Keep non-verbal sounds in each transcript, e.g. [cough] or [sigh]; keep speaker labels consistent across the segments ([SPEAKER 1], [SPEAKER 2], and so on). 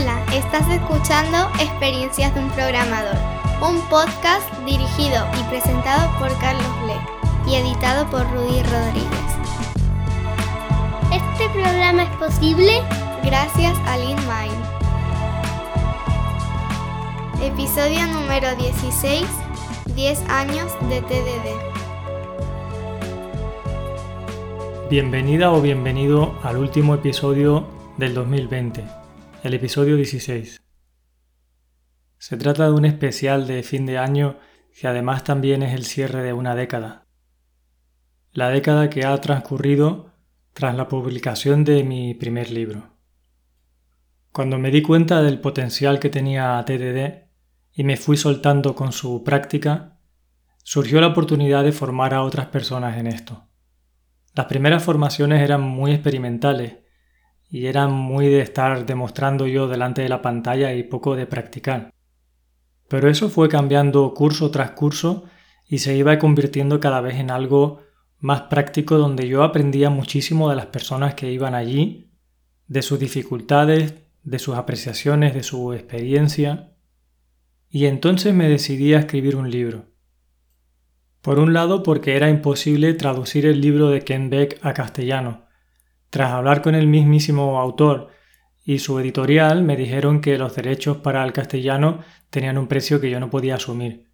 [SPEAKER 1] Hola, estás escuchando Experiencias de un Programador, un podcast dirigido y presentado por Carlos Ble y editado por Rudy Rodríguez.
[SPEAKER 2] Este programa es posible
[SPEAKER 1] gracias a LeanMind. Episodio número 16, 10 años de TDD.
[SPEAKER 3] Bienvenida o bienvenido al último episodio del 2020, el episodio 16. Se trata de un especial de fin de año que además también es el cierre de una década. La década que ha transcurrido tras la publicación de mi primer libro. Cuando me di cuenta del potencial que tenía TDD y me fui soltando con su práctica, surgió la oportunidad de formar a otras personas en esto. Las primeras formaciones eran muy experimentales y eran muy de estar demostrando yo delante de la pantalla y poco de practicar. Pero eso fue cambiando curso tras curso y se iba convirtiendo cada vez en algo más práctico donde yo aprendía muchísimo de las personas que iban allí, de sus dificultades, de sus apreciaciones, de su experiencia. Y entonces me decidí a escribir un libro. Por un lado, porque era imposible traducir el libro de Ken Beck a castellano. Tras hablar con el mismísimo autor y su editorial, me dijeron que los derechos para el castellano tenían un precio que yo no podía asumir.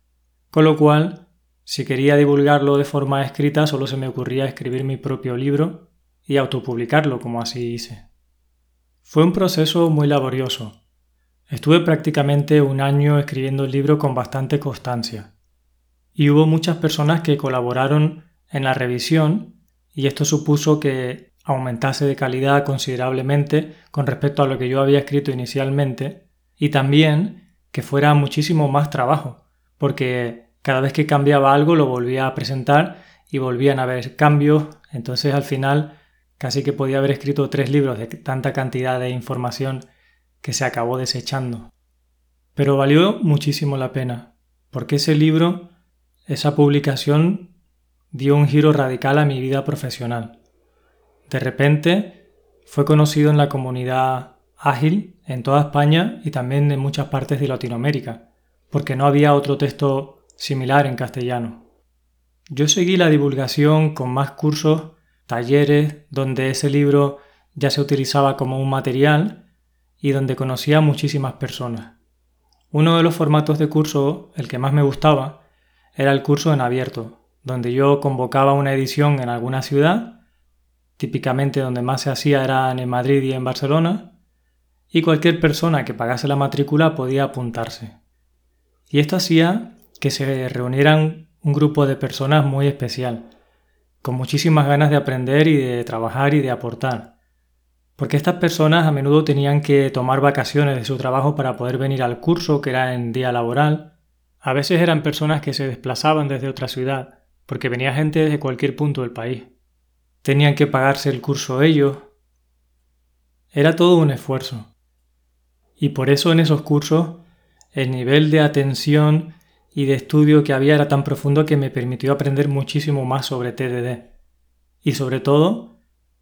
[SPEAKER 3] Con lo cual, si quería divulgarlo de forma escrita, solo se me ocurría escribir mi propio libro y autopublicarlo, como así hice. Fue un proceso muy laborioso. Estuve prácticamente un año escribiendo el libro con bastante constancia y hubo muchas personas que colaboraron en la revisión y esto supuso que aumentase de calidad considerablemente con respecto a lo que yo había escrito inicialmente y también que fuera muchísimo más trabajo, porque cada vez que cambiaba algo lo volvía a presentar y volvían a haber cambios, entonces al final casi que podía haber escrito tres libros de tanta cantidad de información que se acabó desechando. Pero valió muchísimo la pena, porque ese libro esa publicación dio un giro radical a mi vida profesional. De repente fue conocido en la comunidad ágil en toda España y también en muchas partes de Latinoamérica, porque no había otro texto similar en castellano. Yo seguí la divulgación con más cursos, talleres, donde ese libro ya se utilizaba como un material y donde conocía a muchísimas personas. Uno de los formatos de curso, el que más me gustaba, era el curso en abierto, donde yo convocaba una edición en alguna ciudad, típicamente donde más se hacía eran en Madrid y en Barcelona, y cualquier persona que pagase la matrícula podía apuntarse. Y esto hacía que se reunieran un grupo de personas muy especial, con muchísimas ganas de aprender y de trabajar y de aportar. Porque estas personas a menudo tenían que tomar vacaciones de su trabajo para poder venir al curso, que era en día laboral, a veces eran personas que se desplazaban desde otra ciudad, porque venía gente desde cualquier punto del país. Tenían que pagarse el curso ellos. Era todo un esfuerzo. Y por eso en esos cursos el nivel de atención y de estudio que había era tan profundo que me permitió aprender muchísimo más sobre TDD. Y sobre todo,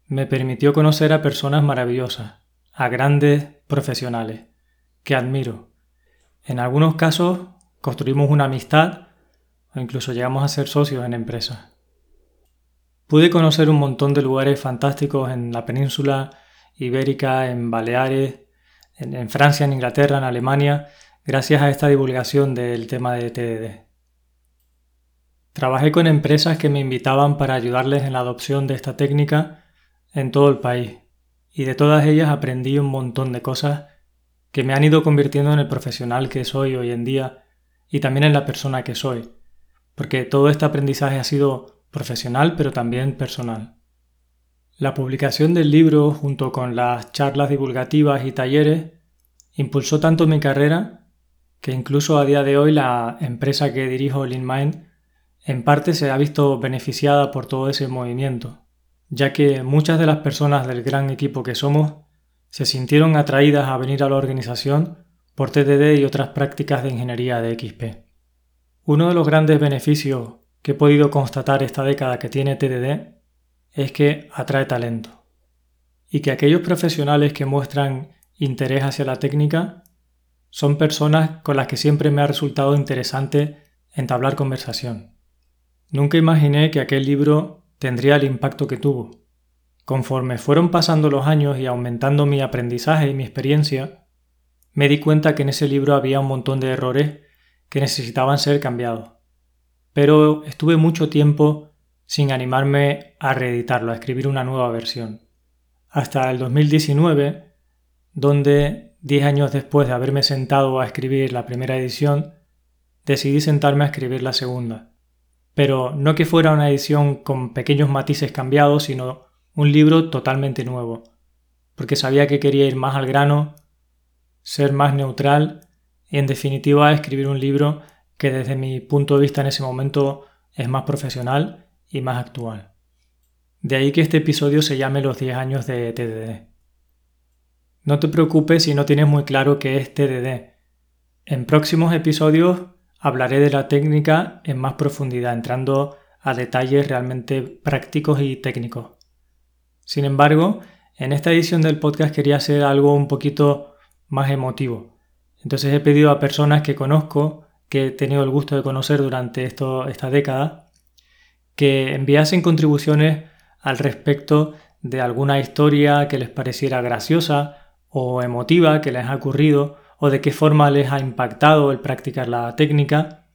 [SPEAKER 3] me permitió conocer a personas maravillosas, a grandes profesionales, que admiro. En algunos casos construimos una amistad o incluso llegamos a ser socios en empresas. Pude conocer un montón de lugares fantásticos en la península ibérica, en Baleares, en, Francia, en Inglaterra, en Alemania, gracias a esta divulgación del tema de TDD. Trabajé con empresas que me invitaban para ayudarles en la adopción de esta técnica en todo el país y de todas ellas aprendí un montón de cosas que me han ido convirtiendo en el profesional que soy hoy en día y también en la persona que soy, porque todo este aprendizaje ha sido profesional pero también personal. La publicación del libro junto con las charlas divulgativas y talleres impulsó tanto mi carrera que incluso a día de hoy la empresa que dirijo, LeanMind, en parte se ha visto beneficiada por todo ese movimiento, ya que muchas de las personas del gran equipo que somos se sintieron atraídas a venir a la organización por TDD y otras prácticas de ingeniería de XP. Uno de los grandes beneficios que he podido constatar esta década que tiene TDD es que atrae talento y que aquellos profesionales que muestran interés hacia la técnica, son personas con las que siempre me ha resultado interesante entablar conversación. Nunca imaginé que aquel libro tendría el impacto que tuvo. Conforme fueron pasando los años y aumentando mi aprendizaje y mi experiencia, me di cuenta que en ese libro había un montón de errores que necesitaban ser cambiados. Pero estuve mucho tiempo sin animarme a reeditarlo, a escribir una nueva versión. Hasta el 2019, donde, diez años después de haberme sentado a escribir la primera edición, decidí sentarme a escribir la segunda. Pero no que fuera una edición con pequeños matices cambiados, sino un libro totalmente nuevo, porque sabía que quería ir más al grano, ser más neutral y en definitiva escribir un libro que desde mi punto de vista en ese momento es más profesional y más actual. De ahí que este episodio se llame Los 10 años de TDD. No te preocupes si no tienes muy claro qué es TDD. En próximos episodios hablaré de la técnica en más profundidad, entrando a detalles realmente prácticos y técnicos. Sin embargo, en esta edición del podcast quería hacer algo un poquito más emotivo. Entonces he pedido a personas que conozco, que he tenido el gusto de conocer durante esta década, que enviasen contribuciones al respecto de alguna historia que les pareciera graciosa o emotiva que les ha ocurrido o de qué forma les ha impactado el practicar la técnica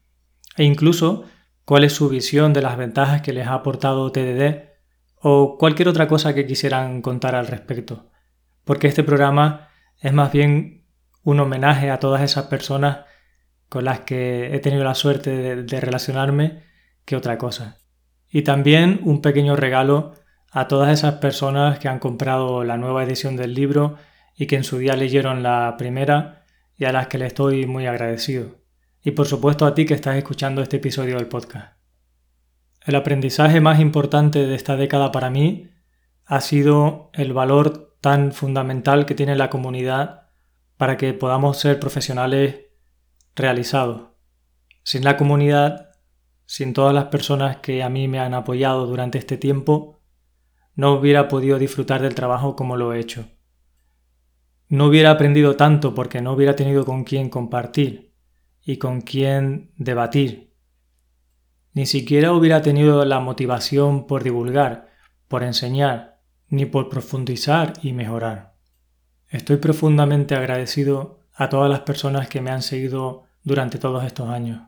[SPEAKER 3] e incluso cuál es su visión de las ventajas que les ha aportado TDD o cualquier otra cosa que quisieran contar al respecto. Porque este programa es más bien un homenaje a todas esas personas con las que he tenido la suerte de, relacionarme que otra cosa. Y también un pequeño regalo a todas esas personas que han comprado la nueva edición del libro y que en su día leyeron la primera y a las que le estoy muy agradecido. Y por supuesto a ti que estás escuchando este episodio del podcast. El aprendizaje más importante de esta década para mí ha sido el valor tan fundamental que tiene la comunidad para que podamos ser profesionales realizados. Sin la comunidad, sin todas las personas que a mí me han apoyado durante este tiempo, no hubiera podido disfrutar del trabajo como lo he hecho. No hubiera aprendido tanto porque no hubiera tenido con quién compartir y con quién debatir. Ni siquiera hubiera tenido la motivación por divulgar, por enseñar, ni por profundizar y mejorar. Estoy profundamente agradecido a todas las personas que me han seguido durante todos estos años,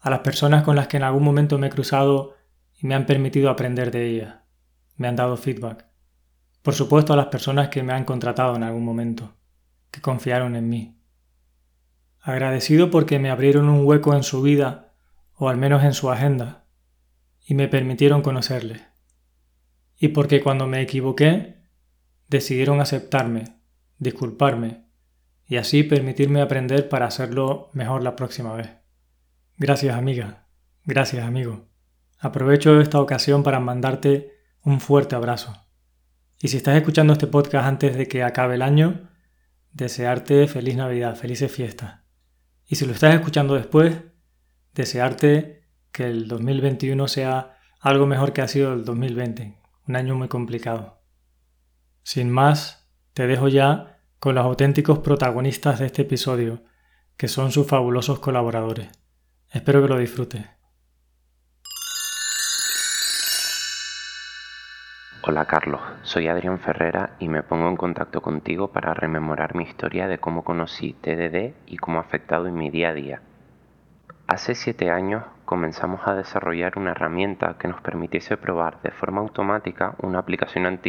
[SPEAKER 3] a las personas con las que en algún momento me he cruzado y me han permitido aprender de ellas, me han dado feedback. Por supuesto a las personas que me han contratado en algún momento, que confiaron en mí. Agradecido porque me abrieron un hueco en su vida, o al menos en su agenda, y me permitieron conocerle. Y porque cuando me equivoqué, decidieron aceptarme, disculparme, y así permitirme aprender para hacerlo mejor la próxima vez. Gracias amiga, gracias amigo. Aprovecho esta ocasión para mandarte un fuerte abrazo. Y si estás escuchando este podcast antes de que acabe el año, desearte feliz Navidad, felices fiestas. Y si lo estás escuchando después, desearte que el 2021 sea algo mejor que ha sido el 2020, un año muy complicado. Sin más, te dejo ya con los auténticos protagonistas de este episodio, que son sus fabulosos colaboradores. Espero que lo disfrutes.
[SPEAKER 4] Hola Carlos, soy Adrián Ferrera y me pongo en contacto contigo para rememorar mi historia de cómo conocí TDD y cómo ha afectado en mi día a día. Hace siete años comenzamos a desarrollar una herramienta que nos permitiese probar de forma automática una aplicación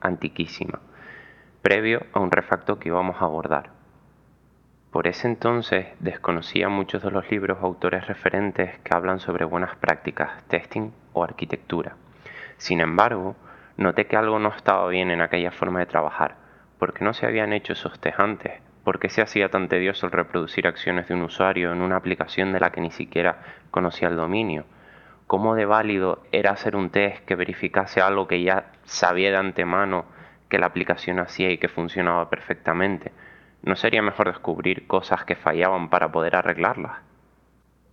[SPEAKER 4] antiquísima, previo a un refacto que íbamos a abordar. Por ese entonces desconocía muchos de los libros o autores referentes que hablan sobre buenas prácticas, testing o arquitectura. Sin embargo, Noté que algo no estaba bien en aquella forma de trabajar, porque no se habían hecho esos test antes, por se hacía tan tedioso el reproducir acciones de un usuario en una aplicación de la que ni siquiera conocía el dominio, cómo de válido era hacer un test que verificase algo que ya sabía de antemano que la aplicación hacía y que funcionaba perfectamente. ¿No sería mejor descubrir cosas que fallaban para poder arreglarlas?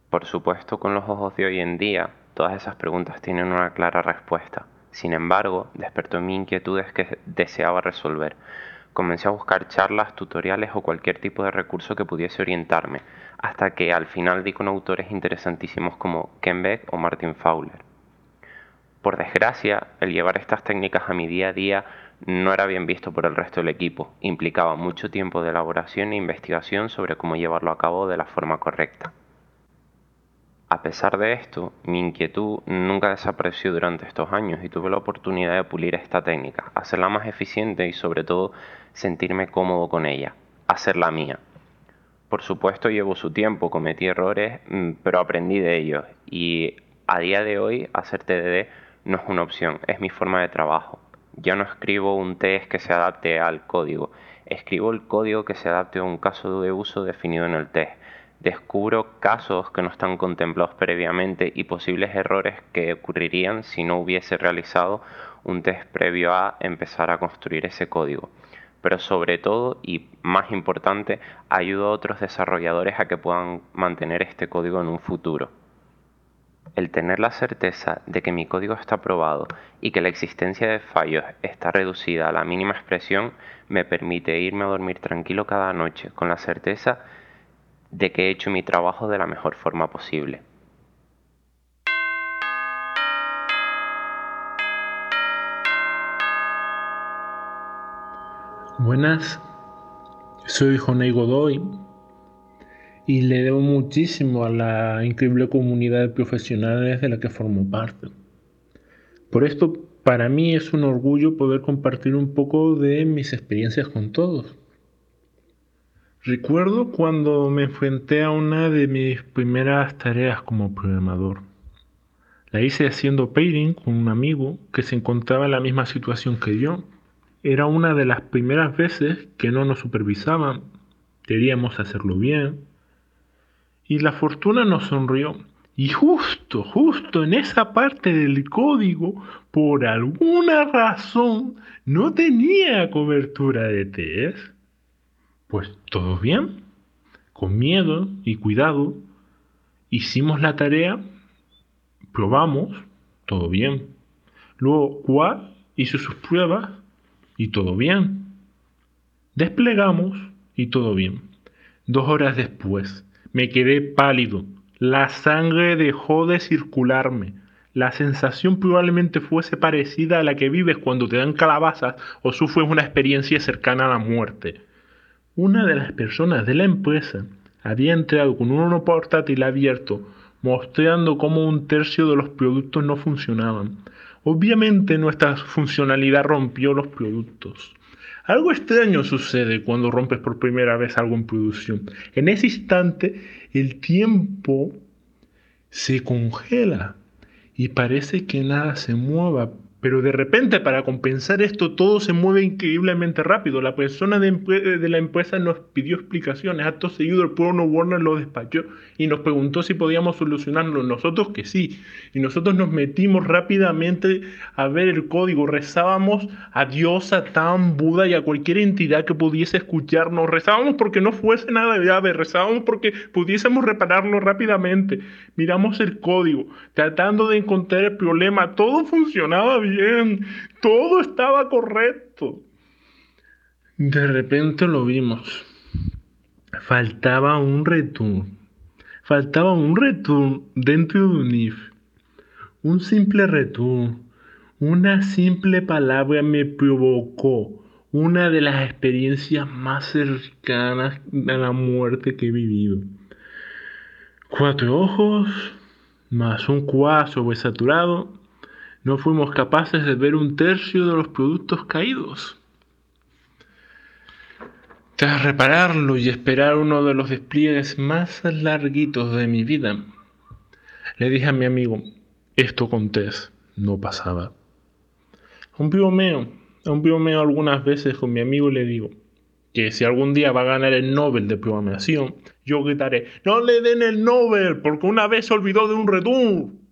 [SPEAKER 4] Por supuesto, con los ojos de hoy en día, todas esas preguntas tienen una clara respuesta. Sin embargo, despertó en mí inquietudes que deseaba resolver, Comencé a buscar charlas, tutoriales o cualquier tipo de recurso que pudiese orientarme, hasta que al final di con autores interesantísimos como Ken Beck o Martin Fowler. Por desgracia, el llevar estas técnicas a mi día a día no era bien visto por el resto del equipo, implicaba mucho tiempo de elaboración e investigación sobre cómo llevarlo a cabo de la forma correcta. A pesar de esto, mi inquietud nunca desapareció durante estos años y tuve la oportunidad de pulir esta técnica, hacerla más eficiente y sobre todo sentirme cómodo con ella, hacerla mía. Por supuesto llevo su tiempo, cometí errores, mm, pero aprendí de ellos y a día de hoy hacer TDD no es una opción, es mi forma de trabajo. Ya no escribo un test que se adapte al código, escribo el código que se adapte a un caso de uso definido en el test descubro casos que no están contemplados previamente y posibles errores que ocurrirían si no hubiese realizado un test previo a empezar a construir ese código. Pero sobre todo y más importante, ayudo a otros desarrolladores a que puedan mantener este código en un futuro. El tener la certeza de que mi código está probado y que la existencia de fallos está reducida a la mínima expresión me permite irme a dormir tranquilo cada noche con la certeza de que he hecho mi trabajo de la mejor forma posible.
[SPEAKER 5] Buenas, soy Jonay Godoy y le debo muchísimo a la increíble comunidad de profesionales de la que formo parte. Por esto, para mí es un orgullo poder compartir un poco de mis experiencias con todos. Recuerdo cuando me enfrenté a una de mis primeras tareas como programador. La hice haciendo pairing con un amigo que se encontraba en la misma situación que yo. Era una de las primeras veces que no nos supervisaban. Queríamos hacerlo bien. Y la fortuna nos sonrió. Y justo, justo en esa parte del código, por alguna razón, no tenía cobertura de test. Pues todo bien, con miedo y cuidado, hicimos la tarea, probamos, todo bien. Luego Qua hizo sus pruebas y todo bien. Desplegamos y todo bien. Dos horas después me quedé pálido, la sangre dejó de circularme. La sensación probablemente fuese parecida a la que vives cuando te dan calabazas o sufres una experiencia cercana a la muerte. Una de las personas de la empresa había entrado con un portátil abierto, mostrando cómo un tercio de los productos no funcionaban. Obviamente nuestra funcionalidad rompió los productos. Algo extraño sucede cuando rompes por primera vez algo en producción. En ese instante el tiempo se congela y parece que nada se mueva, pero de repente, para compensar esto, todo se mueve increíblemente rápido. La persona de, la empresa nos pidió explicaciones. Acto seguido, el pueblo Warner lo despachó y nos preguntó si podíamos solucionarlo. Nosotros que sí. Y nosotros nos metimos rápidamente a ver el código. Rezábamos a Dios, a Tan, Buda y a cualquier entidad que pudiese escucharnos. Rezábamos porque no fuese nada grave. Rezábamos porque pudiésemos repararlo rápidamente. Miramos el código, tratando de encontrar el problema. Todo funcionaba bien todo estaba correcto. De repente lo vimos. Faltaba un return. Faltaba un return dentro de un if. Un simple return. Una simple palabra me provocó una de las experiencias más cercanas a la muerte que he vivido. Cuatro ojos, más un cuadro sobresaturado, no fuimos capaces de ver un tercio de los productos caídos. Tras repararlo y esperar uno de los despliegues más larguitos de mi vida, le dije a mi amigo, esto con no pasaba. un primo mío, a un primo mío algunas veces con mi amigo le digo que si algún día va a ganar el Nobel de programación, yo gritaré, no le den el Nobel porque una vez se olvidó de un return.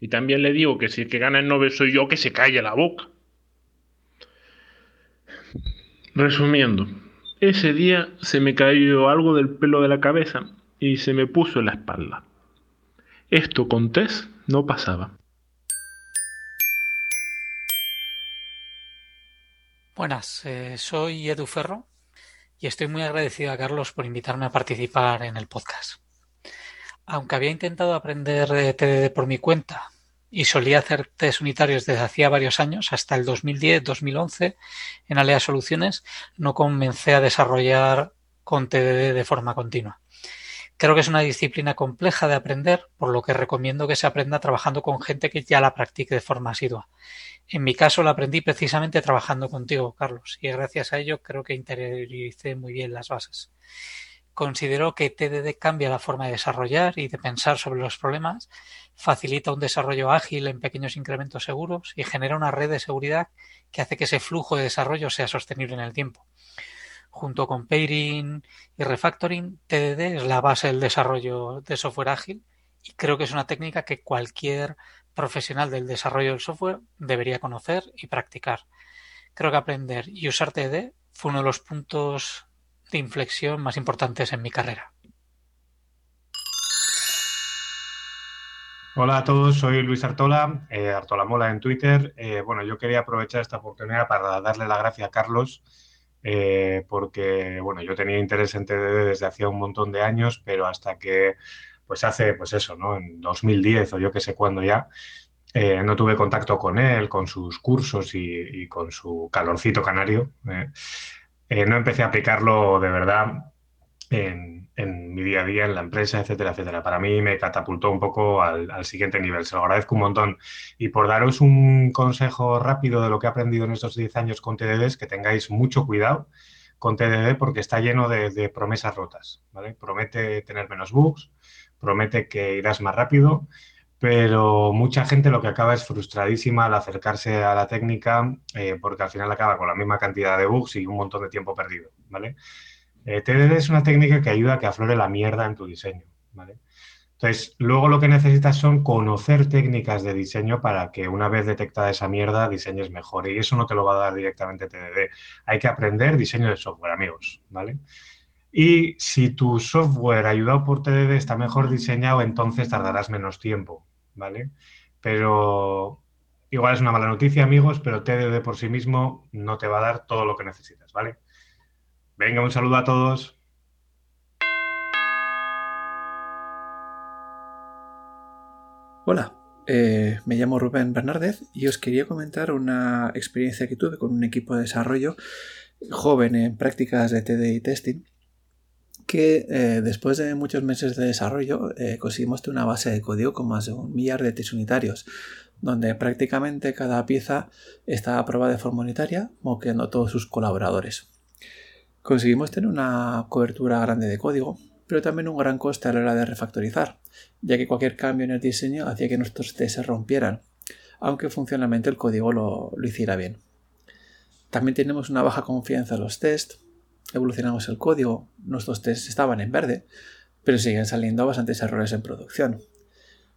[SPEAKER 5] Y también le digo que si el que gana el Nobel soy yo, que se calle la boca. Resumiendo, ese día se me cayó algo del pelo de la cabeza y se me puso en la espalda. Esto con Tess no pasaba.
[SPEAKER 6] Buenas, eh, soy Edu Ferro y estoy muy agradecido a Carlos por invitarme a participar en el podcast. Aunque había intentado aprender TDD por mi cuenta y solía hacer test unitarios desde hacía varios años, hasta el 2010-2011, en Alea Soluciones, no comencé a desarrollar con TDD de forma continua. Creo que es una disciplina compleja de aprender, por lo que recomiendo que se aprenda trabajando con gente que ya la practique de forma asidua. En mi caso la aprendí precisamente trabajando contigo, Carlos, y gracias a ello creo que interioricé muy bien las bases. Considero que TDD cambia la forma de desarrollar y de pensar sobre los problemas, facilita un desarrollo ágil en pequeños incrementos seguros y genera una red de seguridad que hace que ese flujo de desarrollo sea sostenible en el tiempo. Junto con pairing y refactoring, TDD es la base del desarrollo de software ágil y creo que es una técnica que cualquier profesional del desarrollo del software debería conocer y practicar. Creo que aprender y usar TDD fue uno de los puntos de inflexión más importantes en mi carrera.
[SPEAKER 7] Hola a todos, soy Luis Artola, eh, Artola Mola en Twitter. Eh, bueno, yo quería aprovechar esta oportunidad para darle la gracia a Carlos, eh, porque bueno, yo tenía interés en TDD desde hacía un montón de años, pero hasta que pues hace, pues eso, ¿no? En 2010 o yo que sé cuándo ya, no tuve contacto con él, con sus cursos y, con su calorcito canario. Eh, no empecé a aplicarlo de verdad en, mi día a día en la empresa, etcétera, etcétera. Para mí me catapultó un poco al, siguiente nivel. Se lo agradezco un montón. Y por daros un consejo rápido de lo que he aprendido en estos 10 años con TDD, es que tengáis mucho cuidado con TDD porque está lleno de, promesas rotas. Promete tener menos bugs, promete que irás más rápido, pero mucha gente lo que acaba es frustradísima al acercarse a la técnica eh, porque al final acaba con la misma cantidad de bugs y un montón de tiempo perdido, ¿vale? Eh, TDD es una técnica que ayuda a que aflore la mierda en tu diseño, ¿vale? Entonces, luego lo que necesitas son conocer técnicas de diseño para que una vez detectada esa mierda, diseñes mejor. Y eso no te lo va a dar directamente TDD. Hay que aprender diseño de software, amigos, ¿vale? Y si tu software ayudado por TDD está mejor diseñado, entonces tardarás menos tiempo, ¿vale? Pero igual es una mala noticia, amigos, pero TDD por sí mismo no te va a dar todo lo que necesitas, ¿vale? Venga, un saludo a todos.
[SPEAKER 8] Hola, eh, me llamo Rubén Bernardez y os quería comentar una experiencia que tuve con un equipo de desarrollo joven en prácticas de TD y testing eh, después de muchos meses de desarrollo eh, conseguimos tener una base de código con más de un millar de test unitarios donde prácticamente cada pieza está aprobada de forma unitaria moqueando a todos sus colaboradores. Conseguimos tener una cobertura grande de código pero también un gran coste a la hora de refactorizar, ya que cualquier cambio en el diseño hacía que nuestros tests se rompieran, aunque funcionalmente el código lo, hiciera bien. También tenemos una baja confianza en los tests, evolucionamos el código, nuestros tests estaban en verde, pero siguen saliendo bastantes errores en producción.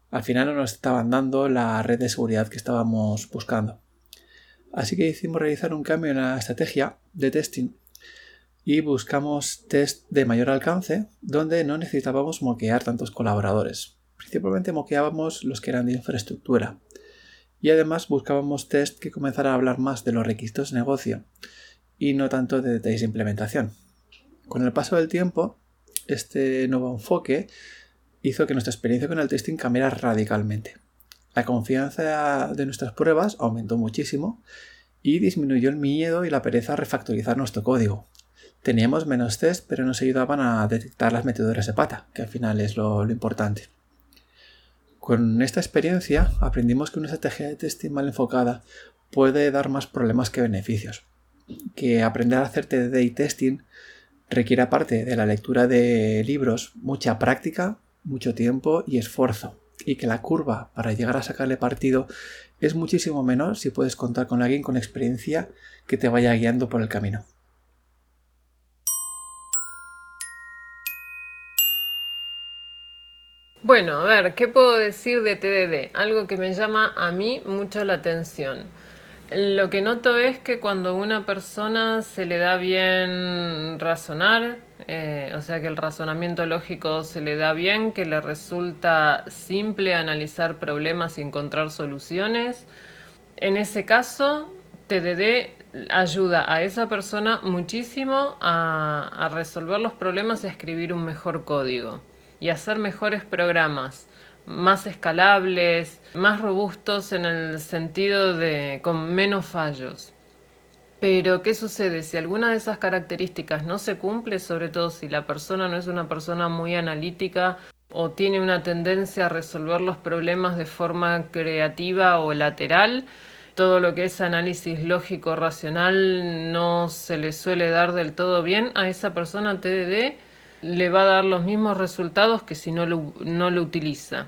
[SPEAKER 8] Al final no nos estaban dando la red de seguridad que estábamos buscando. Así que decidimos realizar un cambio en la estrategia de testing y buscamos test de mayor alcance donde no necesitábamos moquear tantos colaboradores. Principalmente moqueábamos los que eran de infraestructura. Y además buscábamos test que comenzaran a hablar más de los requisitos de negocio y no tanto de detalles de implementación. Con el paso del tiempo, este nuevo enfoque hizo que nuestra experiencia con el testing cambiara radicalmente. La confianza de nuestras pruebas aumentó muchísimo y disminuyó el miedo y la pereza a refactorizar nuestro código, Teníamos menos test, pero nos ayudaban a detectar las meteduras de pata, que al final es lo, importante. Con esta experiencia aprendimos que una estrategia de testing mal enfocada puede dar más problemas que beneficios. Que aprender a hacer TDD testing requiere aparte de la lectura de libros mucha práctica, mucho tiempo y esfuerzo. Y que la curva para llegar a sacarle partido es muchísimo menor si puedes contar con alguien con experiencia que te vaya guiando por el camino.
[SPEAKER 9] Bueno, a ver, ¿qué puedo decir de TDD? Algo que me llama a mí mucho la atención. Lo que noto es que cuando a una persona se le da bien razonar, eh, o sea que el razonamiento lógico se le da bien, que le resulta simple analizar problemas y encontrar soluciones, en ese caso TDD ayuda a esa persona muchísimo a, a resolver los problemas y a escribir un mejor código y hacer mejores programas más escalables, más robustos en el sentido de con menos fallos. Pero, ¿qué sucede? Si alguna de esas características no se cumple, sobre todo si la persona no es una persona muy analítica o tiene una tendencia a resolver los problemas de forma creativa o lateral, todo lo que es análisis lógico racional no se le suele dar del todo bien, a esa persona TDD le va a dar los mismos resultados que si no lo, no lo utiliza.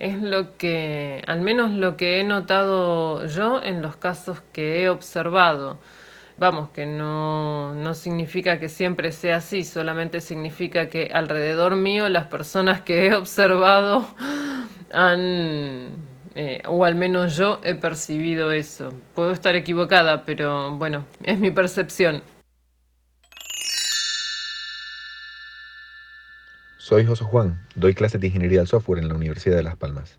[SPEAKER 9] Es lo que, al menos lo que he notado yo en los casos que he observado. Vamos, que no, no significa que siempre sea así, solamente significa que alrededor mío las personas que he observado [laughs] han, eh, o al menos yo he percibido eso. Puedo estar equivocada, pero bueno, es mi percepción.
[SPEAKER 10] Soy José Juan, doy clases de ingeniería del software en la Universidad de Las Palmas.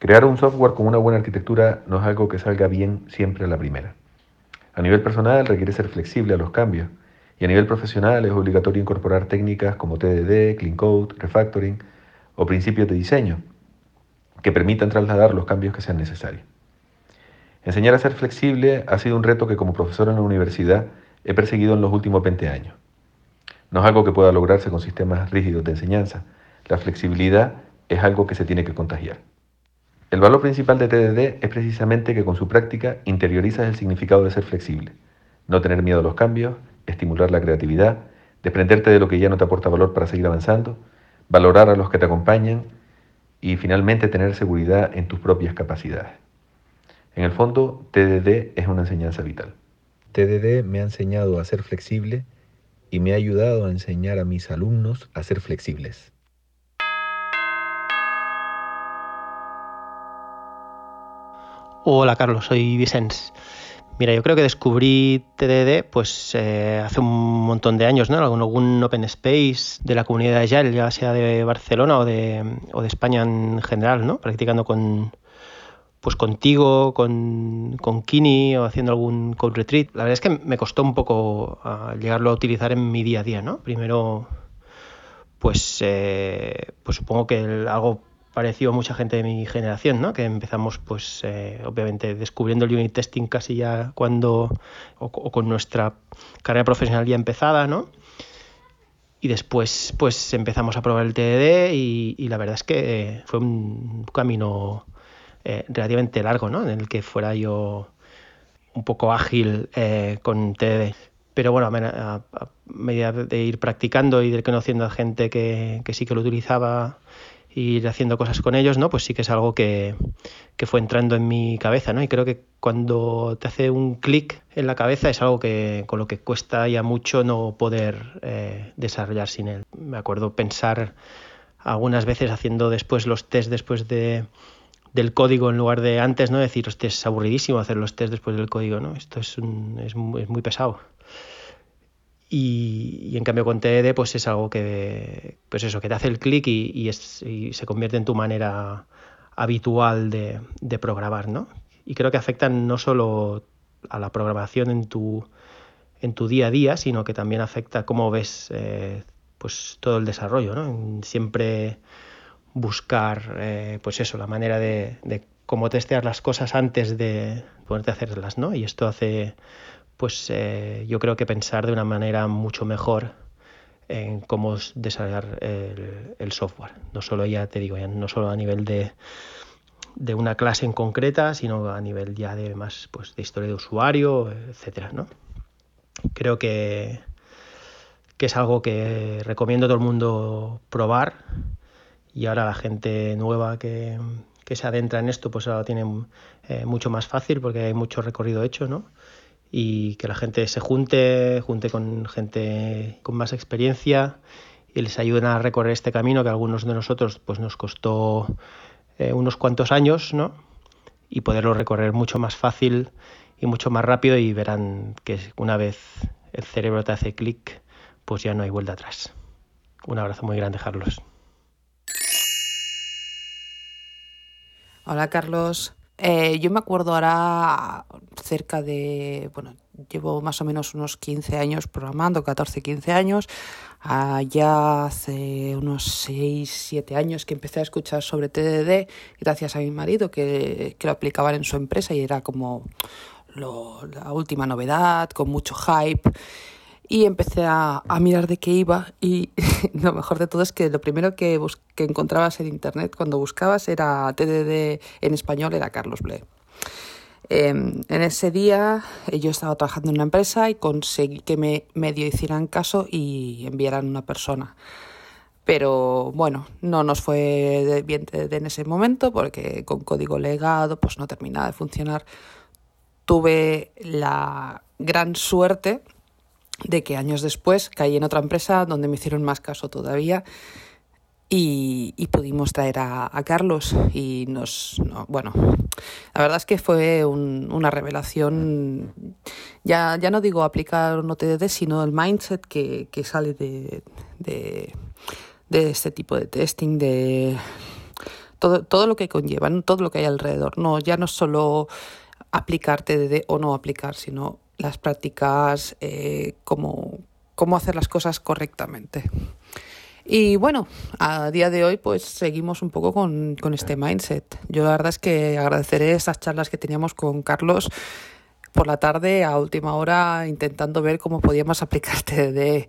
[SPEAKER 10] Crear un software con una buena arquitectura no es algo que salga bien siempre a la primera. A nivel personal requiere ser flexible a los cambios y a nivel profesional es obligatorio incorporar técnicas como TDD, Clean Code, Refactoring o principios de diseño que permitan trasladar los cambios que sean necesarios. Enseñar a ser flexible ha sido un reto que como profesor en la universidad he perseguido en los últimos 20 años. No es algo que pueda lograrse con sistemas rígidos de enseñanza. La flexibilidad es algo que se tiene que contagiar. El valor principal de TDD es precisamente que con su práctica interiorizas el significado de ser flexible, no tener miedo a los cambios, estimular la creatividad, desprenderte de lo que ya no te aporta valor para seguir avanzando, valorar a los que te acompañan y finalmente tener seguridad en tus propias capacidades. En el fondo, TDD es una enseñanza vital.
[SPEAKER 11] TDD me ha enseñado a ser flexible y me ha ayudado a enseñar a mis alumnos a ser flexibles.
[SPEAKER 12] Hola Carlos, soy Vicens. Mira, yo creo que descubrí TDD pues eh, hace un montón de años, ¿no? En algún open space de la comunidad de Agile, ya sea de Barcelona o de, o de España en general, ¿no? Practicando con pues contigo, con, con Kini o haciendo algún code retreat. La verdad es que me costó un poco uh, llegarlo a utilizar en mi día a día, ¿no? Primero, pues, eh, pues supongo que el, algo pareció a mucha gente de mi generación, ¿no? Que empezamos, pues, eh, obviamente, descubriendo el unit testing casi ya cuando, o, o, con nuestra carrera profesional ya empezada, ¿no? Y después, pues, empezamos a probar el TDD y la verdad es que fue un camino eh, relativamente largo, ¿no? En el que fuera yo un poco ágil eh, con TDD. Pero bueno, a, medida de ir practicando y de ir conociendo a gente que, sí que lo utilizaba ir haciendo cosas con ellos, ¿no? Pues sí que es algo que, que fue entrando en mi cabeza, ¿no? Y creo que cuando te hace un clic en la cabeza es algo que con lo que cuesta ya mucho no poder eh, desarrollar sin él. Me acuerdo pensar algunas veces haciendo después los test después de del código en lugar de antes, ¿no? Decir, hostia, es aburridísimo hacer los test después del código, ¿no? Esto es, un, es, muy, es muy pesado. Y, y, en cambio con TDD pues es algo que pues eso que te hace el clic y, y, y, se convierte en tu manera habitual de, de, programar ¿no? y creo que afectan no solo a la programación en tu en tu día a día sino que también afecta cómo ves eh, pues todo el desarrollo ¿no? siempre buscar eh, pues eso la manera de, de cómo testear las cosas antes de ponerte a hacerlas no y esto hace pues eh, yo creo que pensar de una manera mucho mejor en cómo desarrollar el, el, software. No solo ya te digo, no solo a nivel de, de, una clase en concreta, sino a nivel ya de más pues, de historia de usuario, etcétera, ¿no? Creo que, que es algo que recomiendo a todo el mundo probar y ahora la gente nueva que, que se adentra en esto pues ahora lo tiene eh, mucho más fácil porque hay mucho recorrido hecho, ¿no? y que la gente se junte, junte con gente con más experiencia y les ayuden a recorrer este camino que a algunos de nosotros pues nos costó eh, unos cuantos años, ¿no? Y poderlo recorrer mucho más fácil y mucho más rápido y verán que una vez el cerebro te hace clic, pues ya no hay vuelta atrás. Un abrazo muy grande, Carlos.
[SPEAKER 13] Hola, Carlos. Eh, yo me acuerdo ahora, cerca de, bueno, llevo más o menos unos 15 años programando, 14, 15 años. Ya hace unos 6, 7 años que empecé a escuchar sobre TDD gracias a mi marido que, que lo aplicaban en su empresa y era como la última novedad, con mucho hype. Y empecé a, a, mirar de qué iba y [laughs] lo mejor de todo es que lo primero que, que encontrabas en internet cuando buscabas era TDD en español, era Carlos Ble. Em, en ese día eh, yo estaba trabajando en una empresa y conseguí que me medio hicieran caso y enviaran una persona. Pero bueno, no nos fue bien en ese momento porque con código legado pues no terminaba de funcionar. Tuve la gran suerte de que años después caí en otra empresa donde me hicieron más caso todavía y, y pudimos traer a, a, Carlos y nos, no, bueno, la verdad es que fue un, una revelación, ya, ya no digo aplicar un OTD, sino el mindset que, que sale de, de, de este tipo de testing, de todo, todo lo que conlleva, todo lo que hay alrededor, no, ya no solo aplicar TDD o no aplicar, sino las prácticas, eh, cómo, hacer las cosas correctamente. Y bueno, a día de hoy pues seguimos un poco con, con, este mindset. Yo la verdad es que agradeceré esas charlas que teníamos con Carlos por la tarde a última hora intentando ver cómo podíamos aplicar [laughs] TDD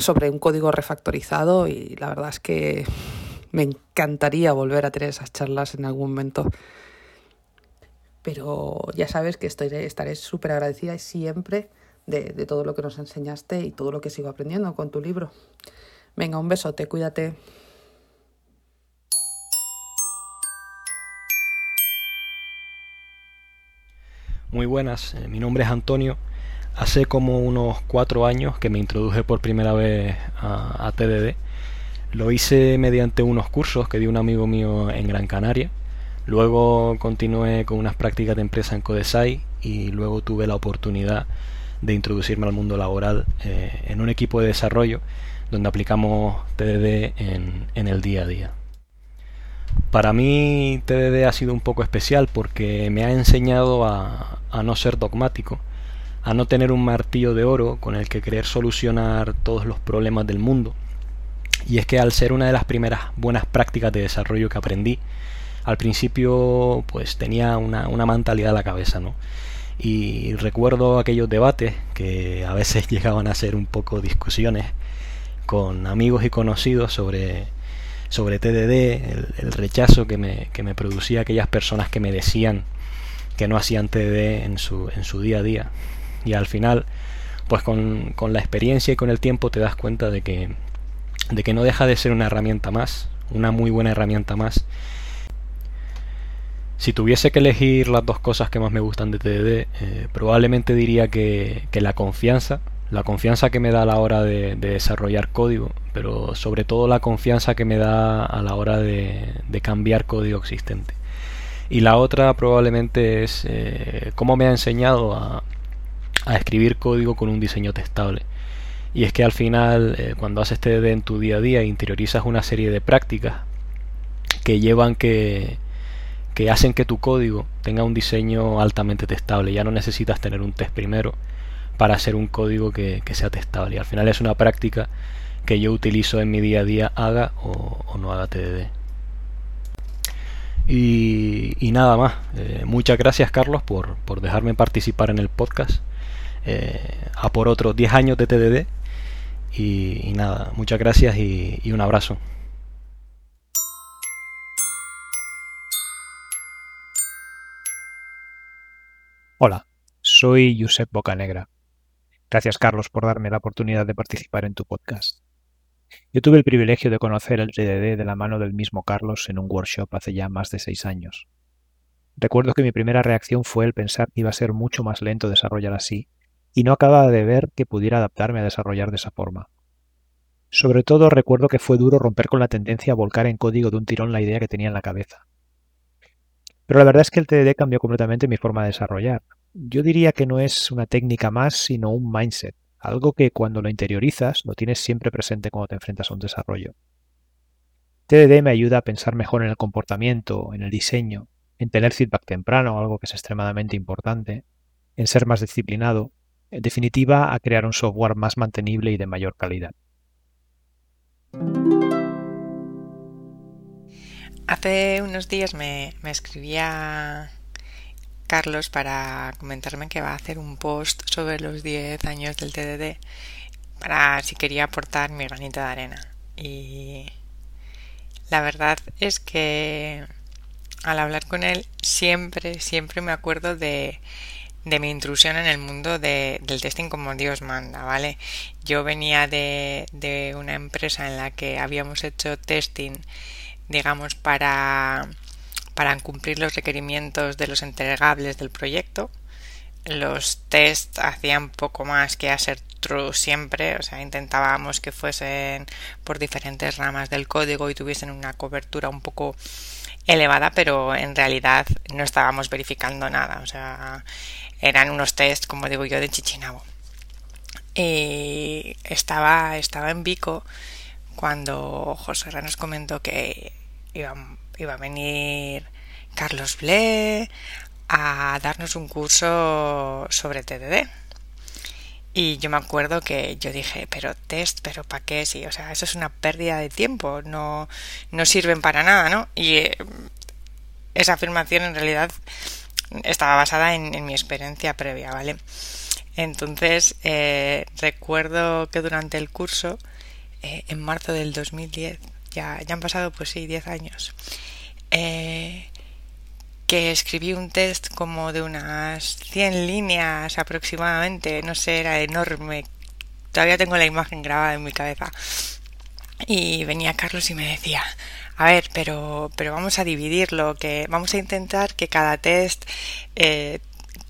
[SPEAKER 13] sobre un código refactorizado y la verdad es que me encantaría volver a tener esas charlas en algún momento. Pero ya sabes que estoy, estaré súper agradecida siempre de, todo lo que nos enseñaste y todo lo que sigo aprendiendo con tu libro. Venga, un besote, cuídate.
[SPEAKER 14] Muy buenas, eh, mi nombre es Antonio. Hace como unos cuatro años que me introduje por primera vez a, a, TDD. Lo hice mediante unos cursos que dio un amigo mío en Gran Canaria. Luego continué con unas prácticas de empresa en Codesai y luego tuve la oportunidad de introducirme al mundo laboral eh, en un equipo de desarrollo donde aplicamos TDD en, el día a día. Para mí TDD ha sido un poco especial porque me ha enseñado a, a no ser dogmático, a no tener un martillo de oro con el que querer solucionar todos los problemas del mundo. Y es que al ser una de las primeras buenas prácticas de desarrollo que aprendí, al principio pues tenía una, una mentalidad a la cabeza, ¿no? Y recuerdo aquellos debates que a veces [laughs] llegaban a ser un poco discusiones con amigos y conocidos sobre, sobre TDD, el, el rechazo que me, que me, producía aquellas personas que me decían que no hacían TDD en su, en su día a día. Y al final, pues con, con, la experiencia y con el tiempo te das cuenta de que, de que no deja de ser una herramienta más, una muy buena herramienta más. Si tuviese que elegir las dos cosas que más me gustan de TDD, eh, probablemente diría que, que la confianza la confianza que me da a la hora de, de, desarrollar código, pero sobre todo la confianza que me da a la hora de, de cambiar código existente. Y la otra probablemente es eh, cómo me ha enseñado a, a, escribir código con un diseño testable. Y es que al final, eh, cuando haces TDD en tu día a día, interiorizas una serie de prácticas que llevan que, que hacen que tu código tenga un diseño altamente testable. Ya no necesitas tener un test primero para hacer un código que, que, sea testable. Y al final es una práctica que yo utilizo en mi día a día, haga o, no haga TDD. Y, y nada más. Eh, muchas gracias Carlos por, por, dejarme participar en el podcast. Eh, a por otros 10 años de TDD. Y, nada, muchas gracias y un abrazo.
[SPEAKER 15] Hola, soy Josep Bocanegra. Gracias, Carlos, por darme la oportunidad de participar en tu podcast. Yo tuve el privilegio de conocer el TDD de la mano del mismo Carlos en un workshop hace ya más de seis años. Recuerdo que mi primera reacción fue el pensar que iba a ser mucho más lento desarrollar así, y no acababa de ver que pudiera adaptarme a desarrollar de esa forma. Sobre todo recuerdo que fue duro romper con la tendencia a volcar en código de un tirón la idea que tenía en la cabeza. Pero la verdad es que el TDD cambió completamente mi forma de desarrollar, yo diría que no es una técnica más, sino un mindset, algo que cuando lo interiorizas lo tienes siempre presente cuando te enfrentas a un desarrollo. TDD me ayuda a pensar mejor en el comportamiento, en el diseño, en tener feedback temprano, algo que es extremadamente importante, en ser más disciplinado, en definitiva, a crear un software más mantenible y de mayor calidad.
[SPEAKER 16] Hace unos días me, escribía Carlos para comentarme que va a hacer un post sobre los 10 años del TDD para si quería aportar mi granito de arena. Y la verdad es que al hablar con él siempre, siempre me acuerdo de, de mi intrusión en el mundo de, del testing como Dios manda, ¿vale? Yo venía de, de una empresa en la que habíamos hecho testing digamos, para, para cumplir los requerimientos de los entregables del proyecto. Los tests hacían poco más que hacer true siempre, o sea, intentábamos que fuesen por diferentes ramas del código y tuviesen una cobertura un poco elevada, pero en realidad no estábamos verificando nada, o sea, eran unos tests, como digo yo, de chichinabo. Y estaba, estaba en Vico cuando José nos comentó que iba, a venir Carlos Ble a darnos un curso sobre TDD. Y yo me acuerdo que yo dije, pero test, pero ¿para qué? Sí, o sea, eso es una pérdida de tiempo, no, no sirven para nada, ¿no? Y eh, esa afirmación en realidad estaba basada en, mi experiencia previa, ¿vale? Entonces, eh, recuerdo que durante el curso, eh, en marzo del 2010, ya, ya han pasado, pues sí, 10 años, eh, que escribí un test como de unas 100 líneas aproximadamente, no sé, era enorme, todavía tengo la imagen grabada en mi cabeza. Y venía Carlos y me decía, a ver, pero, pero vamos a dividirlo, que vamos a intentar que cada test eh,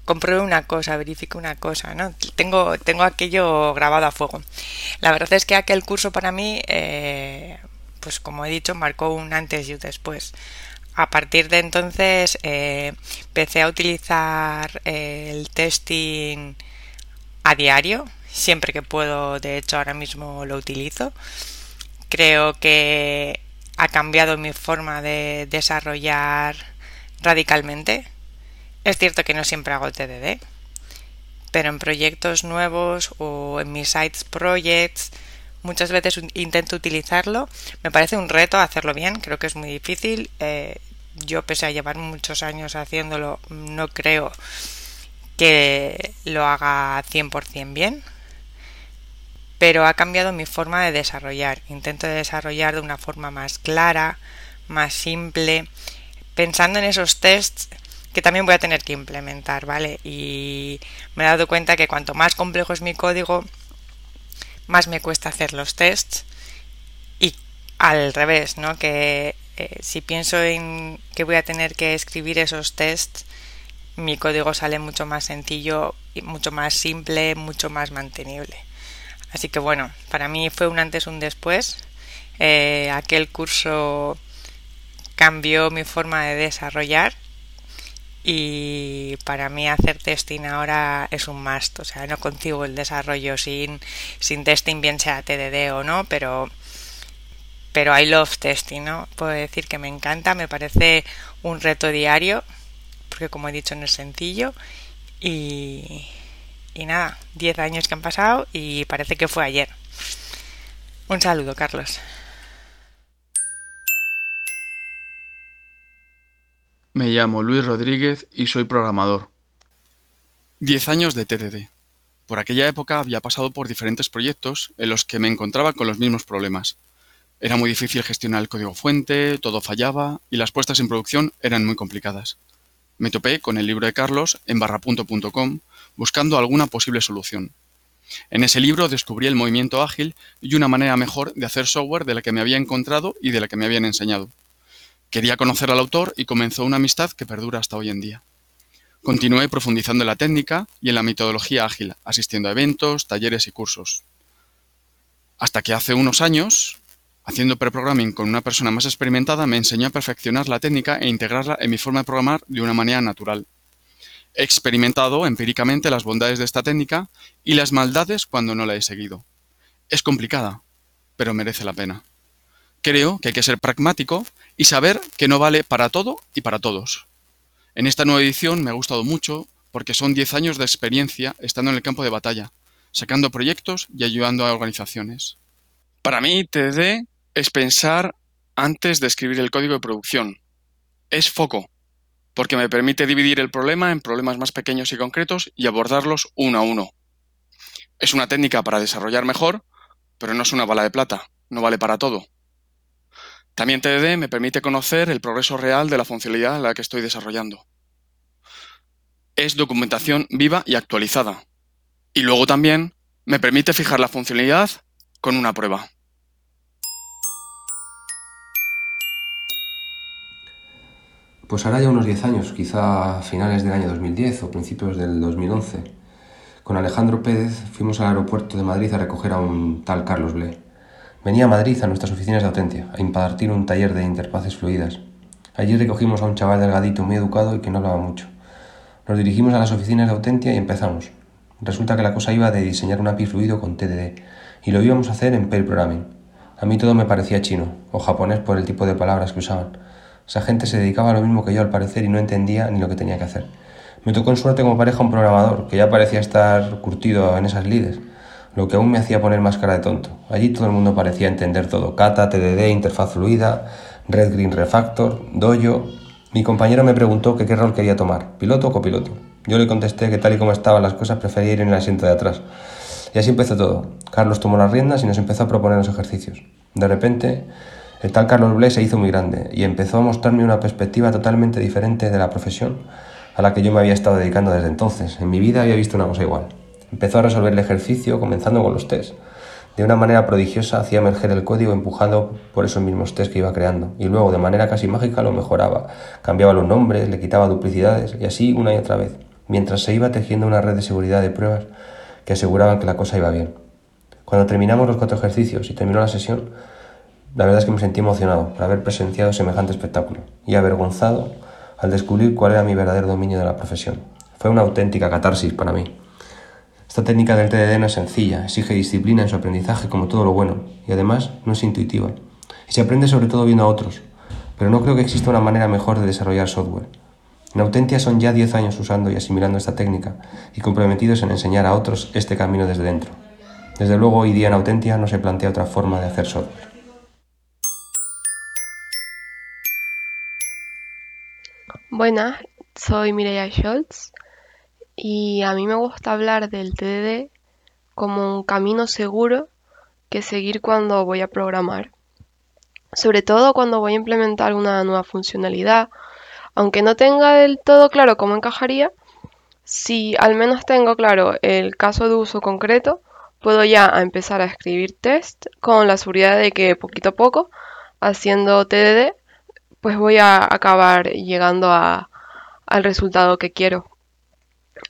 [SPEAKER 16] compruebe una cosa, verifique una cosa, ¿no? Tengo, tengo aquello grabado a fuego. La verdad es que aquel curso para mí eh, pues como he dicho, marcó un antes y un después. A partir de entonces eh, empecé a utilizar eh, el testing a diario, siempre que puedo, de hecho ahora mismo lo utilizo. Creo que ha cambiado mi forma de desarrollar radicalmente. Es cierto que no siempre hago TDD, pero en proyectos nuevos o en mis sites projects Muchas veces intento utilizarlo. Me parece un reto hacerlo bien, creo que es muy difícil. Eh, yo, pese a llevar muchos años haciéndolo, no creo que lo haga 100% bien. Pero ha cambiado mi forma de desarrollar. Intento desarrollar de una forma más clara, más simple, pensando en esos tests que también voy a tener que implementar, ¿vale? Y me he dado cuenta que cuanto más complejo es mi código, más me cuesta hacer los tests y al revés, ¿no? Que eh, si pienso en que voy a tener que escribir esos tests, mi código sale mucho más sencillo, y mucho más simple, mucho más mantenible. Así que bueno, para mí fue un antes, un después. Eh, aquel curso cambió mi forma de desarrollar y para mí hacer testing ahora es un must, o sea, no consigo el desarrollo sin, sin testing, bien sea TDD o no, pero, pero I love testing, ¿no? Puedo decir que me encanta, me parece un reto diario, porque como he dicho no es sencillo y, y nada, 10 años que han pasado y parece que fue ayer. Un saludo, Carlos.
[SPEAKER 17] Me llamo Luis Rodríguez y soy programador. Diez años de TDD. Por aquella época había pasado por diferentes proyectos en los que me encontraba con los mismos problemas. Era muy difícil gestionar el código fuente, todo fallaba y las puestas en producción eran muy complicadas. Me topé con el libro de Carlos en barrapunto.com buscando alguna posible solución. En ese libro descubrí el movimiento ágil y una manera mejor de hacer software de la que me había encontrado y de la que me habían enseñado. Quería conocer al autor y comenzó una amistad que perdura hasta hoy en día. Continué profundizando en la técnica y en la metodología ágil, asistiendo a eventos, talleres y cursos. Hasta que hace unos años, haciendo preprogramming con una persona más experimentada, me enseñó a perfeccionar la técnica e integrarla en mi forma de programar de una manera natural. He experimentado empíricamente las bondades de esta técnica y las maldades cuando no la he seguido. Es complicada, pero merece la pena. Creo que hay que ser pragmático y saber que no vale para todo y para todos. En esta nueva edición me ha gustado mucho porque son 10 años de experiencia estando en el campo de batalla, sacando proyectos y ayudando a organizaciones. Para mí, TDD es pensar antes de escribir el código de producción. Es foco, porque me permite dividir el problema en problemas más pequeños y concretos y abordarlos uno a uno. Es una técnica para desarrollar mejor, pero no es una bala de plata, no vale para todo. También TDD me permite conocer el progreso real de la funcionalidad en la que estoy desarrollando. Es documentación viva y actualizada. Y luego también me permite fijar la funcionalidad con una prueba.
[SPEAKER 18] Pues hará ya unos 10 años, quizá a finales del año 2010 o principios del 2011. Con Alejandro Pérez fuimos al aeropuerto de Madrid a recoger a un tal Carlos Ble. Venía a Madrid a nuestras oficinas de Autentia a impartir un taller de interfaces fluidas. Allí recogimos a un chaval delgadito muy educado y que no hablaba mucho. Nos dirigimos a las oficinas de Autentia y empezamos. Resulta que la cosa iba de diseñar un API fluido con TDD y lo íbamos a hacer en pair programming. A mí todo me parecía chino o japonés por el tipo de palabras que usaban. Esa gente se dedicaba a lo mismo que yo al parecer y no entendía ni lo que tenía que hacer. Me tocó en suerte como pareja un programador que ya parecía estar curtido en esas lides, lo que aún me hacía poner más cara de tonto. Allí todo el mundo parecía entender todo. Kata, TDD, interfaz fluida, Red Green Refactor, Dojo. Mi compañero me preguntó qué rol quería tomar, piloto o copiloto. Yo le contesté que tal y como estaban las cosas prefería ir en el asiento de atrás. Y así empezó todo. Carlos tomó las riendas y nos empezó a proponer los ejercicios. De repente, el tal Carlos Blay se hizo muy grande y empezó a mostrarme una perspectiva totalmente diferente de la profesión a la que yo me había estado dedicando desde entonces. En mi vida había visto una cosa igual. Empezó a resolver el ejercicio comenzando con los tests. De una manera prodigiosa hacía emerger el código empujado por esos mismos tests que iba creando y luego de manera casi mágica lo mejoraba. Cambiaba los nombres, le quitaba duplicidades y así una y otra vez, mientras se iba tejiendo una red de seguridad de pruebas que aseguraban que la cosa iba bien. Cuando terminamos los cuatro ejercicios y terminó la sesión, la verdad es que me sentí emocionado por haber presenciado semejante espectáculo y avergonzado al descubrir cuál era mi verdadero dominio de la profesión. Fue una auténtica catarsis para mí. Esta técnica del TDD no es sencilla, exige disciplina en su aprendizaje como todo lo bueno, y además no es intuitiva. Y se aprende sobre todo viendo a otros, pero no creo que exista una manera mejor de desarrollar software. En Autentia son ya 10 años usando y asimilando esta técnica y comprometidos en enseñar a otros este camino desde dentro. Desde luego hoy día en Autentia no se plantea otra forma de hacer software.
[SPEAKER 19] Buenas, soy Mireia Scholz y a mí me gusta hablar del TDD como un camino seguro que seguir cuando voy a programar. Sobre todo cuando voy a implementar una nueva funcionalidad, aunque no tenga del todo claro cómo encajaría, si al menos tengo claro el caso de uso concreto, puedo ya empezar a escribir test con la seguridad de que poquito a poco, haciendo TDD, pues voy a acabar llegando a, al resultado que quiero.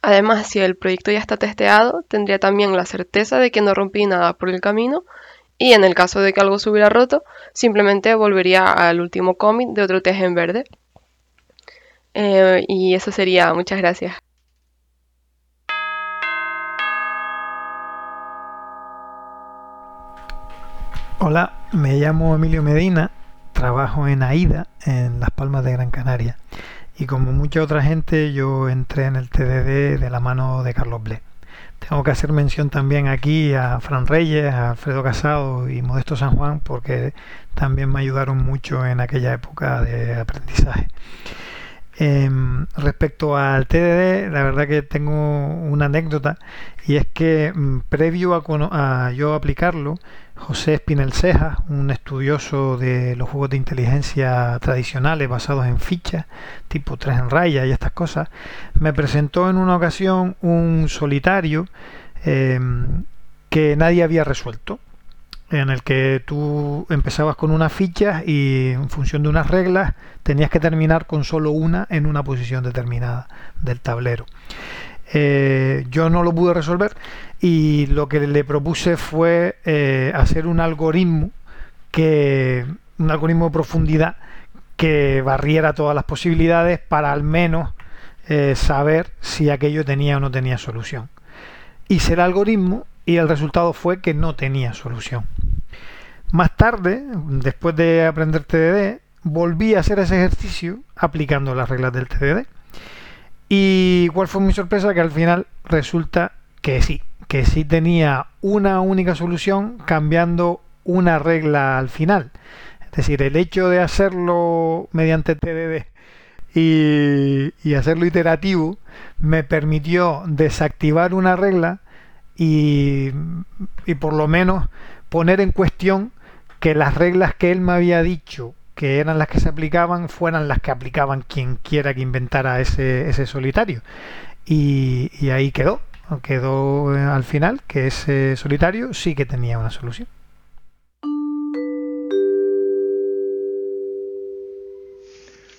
[SPEAKER 19] Además, si el proyecto ya está testeado, tendría también la certeza de que no rompí nada por el camino y en el caso de que algo se hubiera roto, simplemente volvería al último commit de otro test en verde. Eh, y eso sería, muchas gracias.
[SPEAKER 20] Hola, me llamo Emilio Medina, trabajo en AIDA, en Las Palmas de Gran Canaria. Y como mucha otra gente, yo entré en el TDD de la mano de Carlos Ble. Tengo que hacer mención también aquí a Fran Reyes, a Alfredo Casado y Modesto San Juan, porque también me ayudaron mucho en aquella época de aprendizaje. Em, respecto al TDD, la verdad que tengo una anécdota y es que mm, previo a, a, yo aplicarlo, José Espinel Ceja, un estudioso de los juegos de inteligencia tradicionales basados en fichas, tipo 3 en raya y estas cosas, me presentó en una ocasión un solitario em, que nadie había resuelto en el que tú empezabas con unas fichas y en función de unas reglas tenías que terminar con solo una en una posición determinada del tablero. Eh, yo no lo pude resolver y lo que le propuse fue eh, hacer un algoritmo que un algoritmo de profundidad que barriera todas las posibilidades para al menos eh, saber si aquello tenía o no tenía solución. Hice el algoritmo y el resultado fue que no tenía solución. Más tarde, después de aprender TDD, volví a hacer ese ejercicio aplicando las reglas del TDD Y cuál fue mi sorpresa que al final resulta que sí, que sí tenía una única solución cambiando una regla al final. Es decir, el hecho de hacerlo mediante TDD y, hacerlo iterativo me permitió desactivar una regla y, y por lo menos poner en cuestión que las reglas que él me había dicho que eran las que se aplicaban fueran las que aplicaban quien quiera que inventara ese, ese solitario. Y ahí quedó, quedó eh, al final que ese solitario sí que tenía una solución.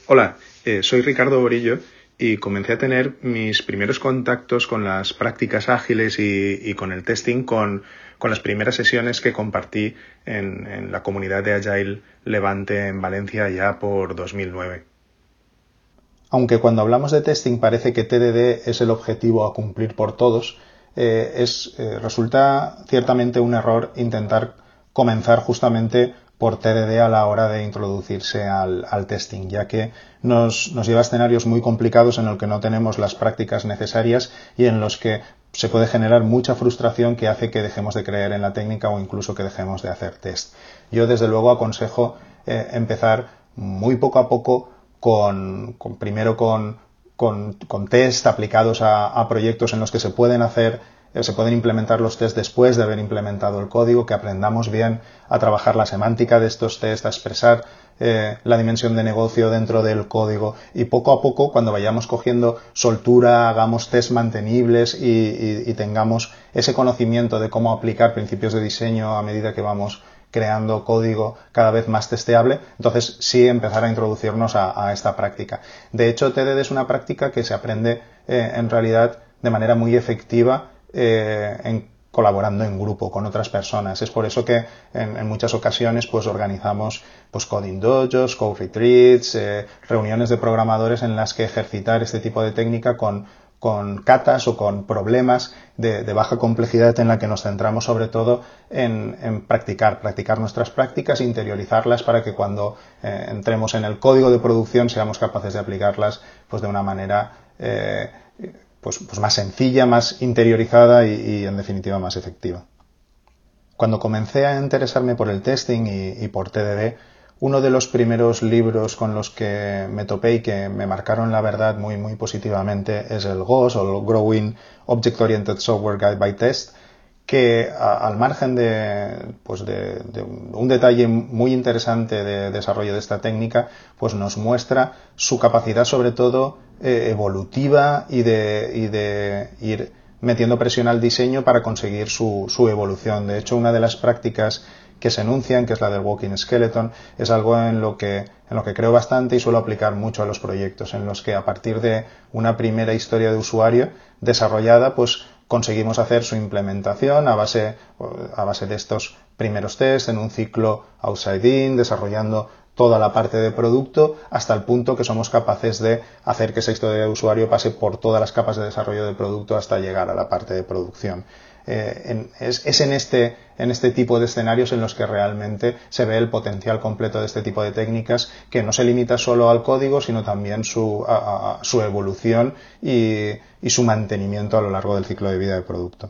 [SPEAKER 21] Hola, eh, soy Ricardo Borillo y comencé a tener mis primeros contactos con las prácticas ágiles y, con el testing con, las primeras sesiones que compartí en, la comunidad de Agile Levante en Valencia ya por 2009.
[SPEAKER 22] Aunque cuando hablamos de testing parece que TDD es el objetivo a cumplir por todos, eh, es, eh, resulta ciertamente un error intentar comenzar justamente por TDD a la hora de introducirse al, testing, ya que nos, nos, lleva a escenarios muy complicados en los que no tenemos las prácticas necesarias y en los que se puede generar mucha frustración que hace que dejemos de creer en la técnica o incluso que dejemos de hacer test. Yo desde luego aconsejo eh, empezar muy poco a poco con, con primero con, con, con, test aplicados a, a proyectos en los que se pueden hacer eh, se pueden implementar los test después de haber implementado el código, que aprendamos bien a trabajar la semántica de estos test, a expresar eh, la dimensión de negocio dentro del código. Y poco a poco, cuando vayamos cogiendo soltura, hagamos test mantenibles y, y, y tengamos ese conocimiento de cómo aplicar principios de diseño a medida que vamos creando código cada vez más testeable, entonces sí empezar a introducirnos a, esta práctica. De hecho, TDD es una práctica que se aprende eh, en realidad de manera muy efectiva eh, colaborando en grupo con otras personas. Es por eso que en, en muchas ocasiones pues organizamos pues coding dojos, code retreats, eh, reuniones de programadores en las que ejercitar este tipo de técnica con, con catas o con problemas de, baja complejidad en la que nos centramos sobre todo en, practicar, practicar nuestras prácticas, interiorizarlas para que cuando eh, entremos en el código de producción seamos capaces de aplicarlas pues de una manera eh, pues, pues más sencilla, más interiorizada y, y, en definitiva más efectiva. Cuando comencé a interesarme por el testing y, y, por TDD, uno de los primeros libros con los que me topé y que me marcaron la verdad muy muy positivamente es el GOS o el Growing Object Oriented Software Guide by Test, que al margen de, pues de, de, un detalle muy interesante de desarrollo de esta técnica, pues nos muestra su capacidad sobre todo eh, evolutiva y de, y de ir metiendo presión al diseño para conseguir su, su evolución. De hecho, una de las prácticas que se enuncian, que es la del Walking Skeleton, es algo en lo que, en lo que creo bastante y suelo aplicar mucho a los proyectos, en los que a partir de una primera historia de usuario desarrollada, pues conseguimos hacer su implementación a base, a base de estos primeros tests en un ciclo outside in, desarrollando toda la parte de producto hasta el punto que somos capaces de hacer que esa historia de usuario pase por todas las capas de desarrollo de producto hasta llegar a la parte de producción. Eh, en, es, es en, este, en este tipo de escenarios en los que realmente se ve el potencial completo de este tipo de técnicas que no se limita solo al código sino también su, a, su evolución y, y su mantenimiento a lo largo del ciclo de vida del producto.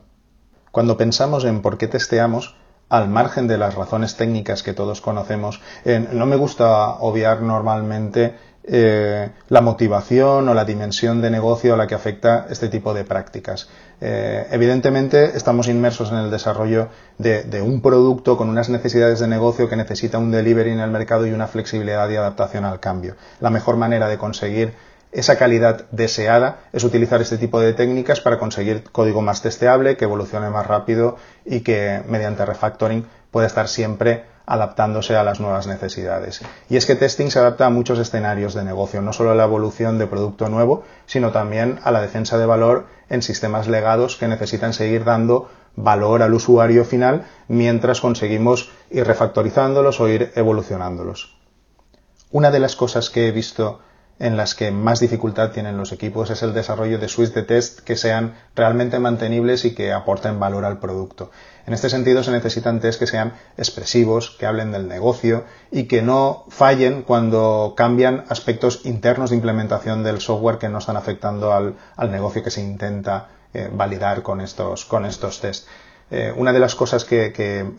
[SPEAKER 22] Cuando pensamos en por qué testeamos, al margen de las razones técnicas que todos conocemos, no me gusta obviar normalmente eh, la motivación o la dimensión de negocio a la que afecta este tipo de prácticas. Eh, evidentemente estamos inmersos en el desarrollo de, de, un producto con unas necesidades de negocio que necesita un delivery en el mercado y una flexibilidad y adaptación al cambio. La mejor manera de conseguir esa calidad deseada es utilizar este tipo de técnicas para conseguir código más testeable, que evolucione más rápido y que mediante refactoring pueda estar siempre adaptándose a las nuevas necesidades. Y es que testing se adapta a muchos escenarios de negocio, no solo a la evolución de producto nuevo, sino también a la defensa de valor en sistemas legados que necesitan seguir dando valor al usuario final mientras conseguimos ir refactorizándolos o ir evolucionándolos. Una de las cosas que he visto en las que más dificultad tienen los equipos es el desarrollo de suites de test que sean realmente mantenibles y que aporten valor al producto. En este sentido se necesitan test que sean expresivos, que hablen del negocio y que no fallen cuando cambian aspectos internos de implementación del software que no están afectando al, negocio que se intenta eh, validar con estos, con estos tests. Eh, una de las cosas que,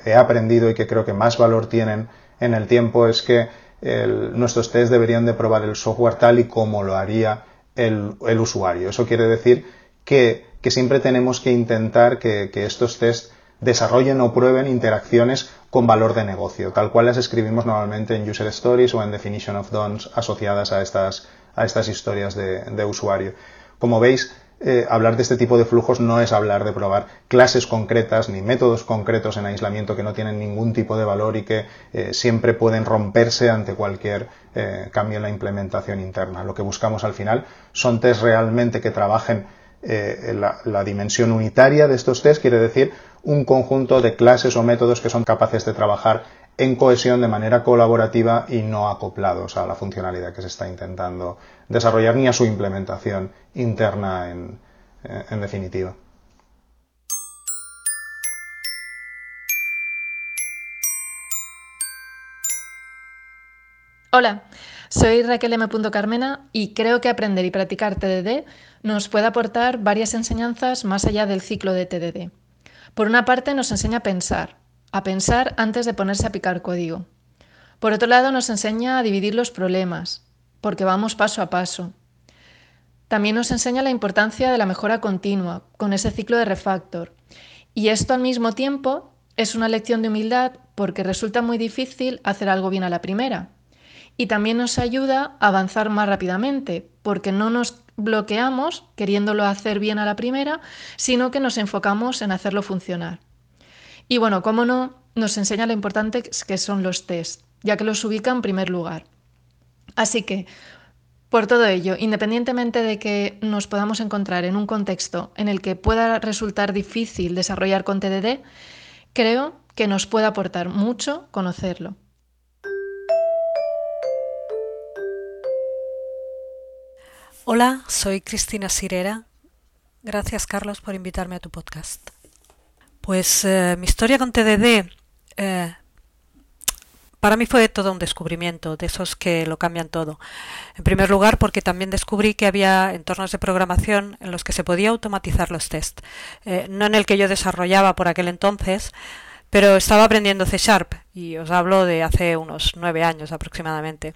[SPEAKER 22] he aprendido y que creo que más valor tienen en el tiempo es que nuestros tests deberían de probar el software tal y como lo haría el, usuario. Eso quiere decir que, siempre tenemos que intentar que, estos tests desarrollen o prueben interacciones con valor de negocio, tal cual las escribimos normalmente en User Stories o en Definition of Dons asociadas a estas, a estas historias de, de usuario. Como veis, eh, hablar de este tipo de flujos no es hablar de probar clases concretas ni métodos concretos en aislamiento que no tienen ningún tipo de valor y que eh, siempre pueden romperse ante cualquier eh, cambio en la implementación interna. Lo que buscamos al final son test realmente que trabajen la, la dimensión unitaria de estos test, quiere decir un conjunto de clases o métodos que son capaces de trabajar en cohesión de manera colaborativa y no acoplados a la funcionalidad que se está intentando desarrollar ni a su implementación interna en, en definitiva.
[SPEAKER 23] Hola, soy Raquel M. Carmena y creo que aprender y practicar TDD nos puede aportar varias enseñanzas más allá del ciclo de TDD. Por una parte nos enseña a pensar, a pensar antes de ponerse a picar código. Por otro lado, nos enseña a dividir los problemas, porque vamos paso a paso. También nos enseña la importancia de la mejora continua, con ese ciclo de refactor. Y esto al mismo tiempo es una lección de humildad porque resulta muy difícil hacer algo bien a la primera. Y también nos ayuda a avanzar más rápidamente, porque no nos bloqueamos queriéndolo hacer bien a la primera, sino que nos enfocamos en hacerlo funcionar. Y bueno, cómo no, nos enseña lo importante que son los test, ya que los ubica en primer lugar. Así que, por todo ello, independientemente de que nos podamos encontrar en un contexto en el que pueda resultar difícil desarrollar con TDD, creo que nos puede aportar mucho conocerlo.
[SPEAKER 24] Hola, soy Cristina Sirera. Gracias Carlos por invitarme a tu podcast. Pues eh, mi historia con TDD eh, para mí fue todo un descubrimiento, de esos que lo cambian todo. En primer lugar, porque también descubrí que había entornos de programación en los que se podía automatizar los test. Eh, no en el que yo desarrollaba por aquel entonces, pero estaba aprendiendo C Sharp y os hablo de hace unos nueve años aproximadamente.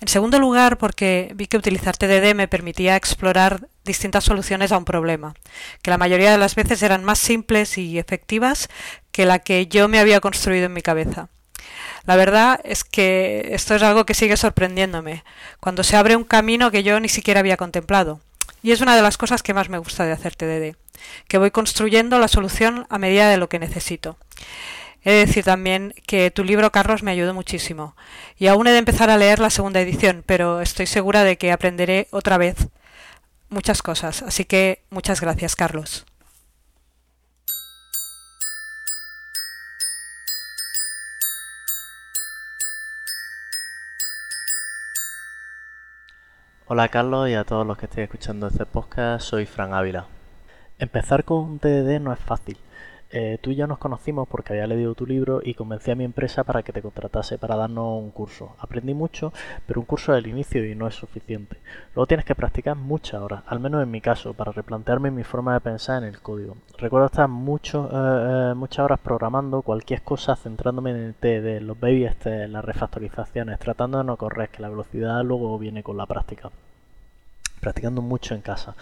[SPEAKER 24] En segundo lugar, porque vi que utilizar TDD me permitía explorar distintas soluciones a un problema, que la mayoría de las veces eran más simples y efectivas que la que yo me había construido en mi cabeza. La verdad es que esto es algo que sigue sorprendiéndome, cuando se abre un camino que yo ni siquiera había contemplado. Y es una de las cosas que más me gusta de hacer TDD, que voy construyendo la solución a medida de lo que necesito. He de decir también que tu libro, Carlos, me ayudó muchísimo. Y aún he de empezar a leer la segunda edición, pero estoy segura de que aprenderé otra vez muchas cosas. Así que muchas gracias, Carlos.
[SPEAKER 25] Hola Carlos y a todos los que estéis escuchando este podcast, soy Fran Ávila. Empezar con un TDD no es fácil, eh, tú y yo nos conocimos porque había leído tu libro y convencí a mi empresa para que te contratase para darnos un curso. Aprendí mucho, pero un curso del inicio y no es suficiente. Luego tienes que practicar muchas horas, al menos en mi caso, para replantearme mi forma de pensar en el código. Recuerdo estar mucho, eh, eh, muchas horas programando cualquier cosa, centrándome en el TD, los baby este, las refactorizaciones, tratando de no correr, que la velocidad luego viene con la práctica. Practicando mucho en casa.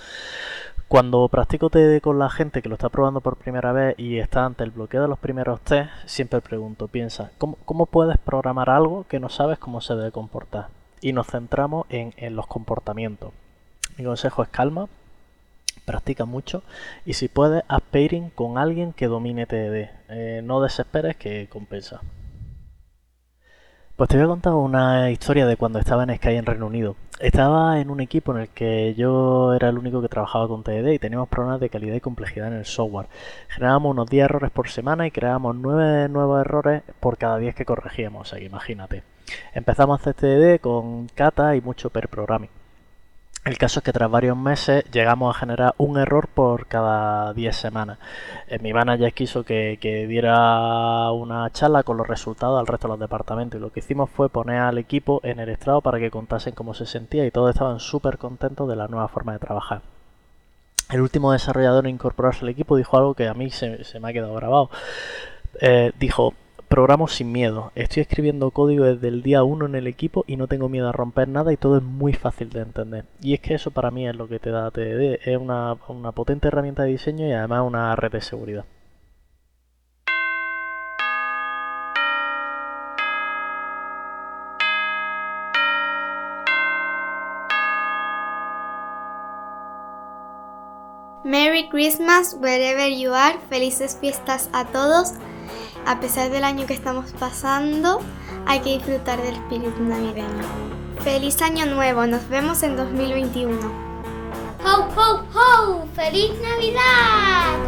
[SPEAKER 25] Cuando practico TD con la gente que lo está probando por primera vez y está ante el bloqueo de los primeros test, siempre pregunto, piensa, ¿cómo, puedes programar algo que no sabes cómo se debe comportar? Y nos centramos en, los comportamientos. Mi consejo es calma, practica mucho y si puedes, haz pairing con alguien que domine TD. Eh, no desesperes que compensa. Pues te voy a contar una historia de cuando estaba en Sky en Reino Unido. Estaba en un equipo en el que yo era el único que trabajaba con TDD y teníamos problemas de calidad y complejidad en el software. Generábamos unos 10 errores por semana y creábamos 9 nuevos errores por cada 10 que corregíamos, imagínate. Empezamos a hacer TDD con Kata y mucho per programming. El caso es que tras varios meses llegamos a generar un error por cada 10 semanas. Eh, mi manager quiso que, que, diera una charla con los resultados al resto de los departamentos y lo que hicimos fue poner al equipo en el estrado para que contasen cómo se sentía y todos estaban súper contentos de la nueva forma de trabajar. El último desarrollador en incorporarse al equipo dijo algo que a mí se, me ha quedado grabado. Eh, dijo, programo sin miedo. Estoy escribiendo código desde el día 1 en el equipo y no tengo miedo a romper nada y todo es muy fácil de entender. Y es que eso para mí es lo que te da TDD. Es una, una potente herramienta de diseño y además una red de seguridad.
[SPEAKER 1] Merry Christmas wherever you are. Felices fiestas a todos a pesar del año que estamos pasando, hay que disfrutar del espíritu navideño. ¡Feliz Año Nuevo! Nos vemos en 2021.
[SPEAKER 26] ¡Ho, ho, ho! ¡Feliz Navidad!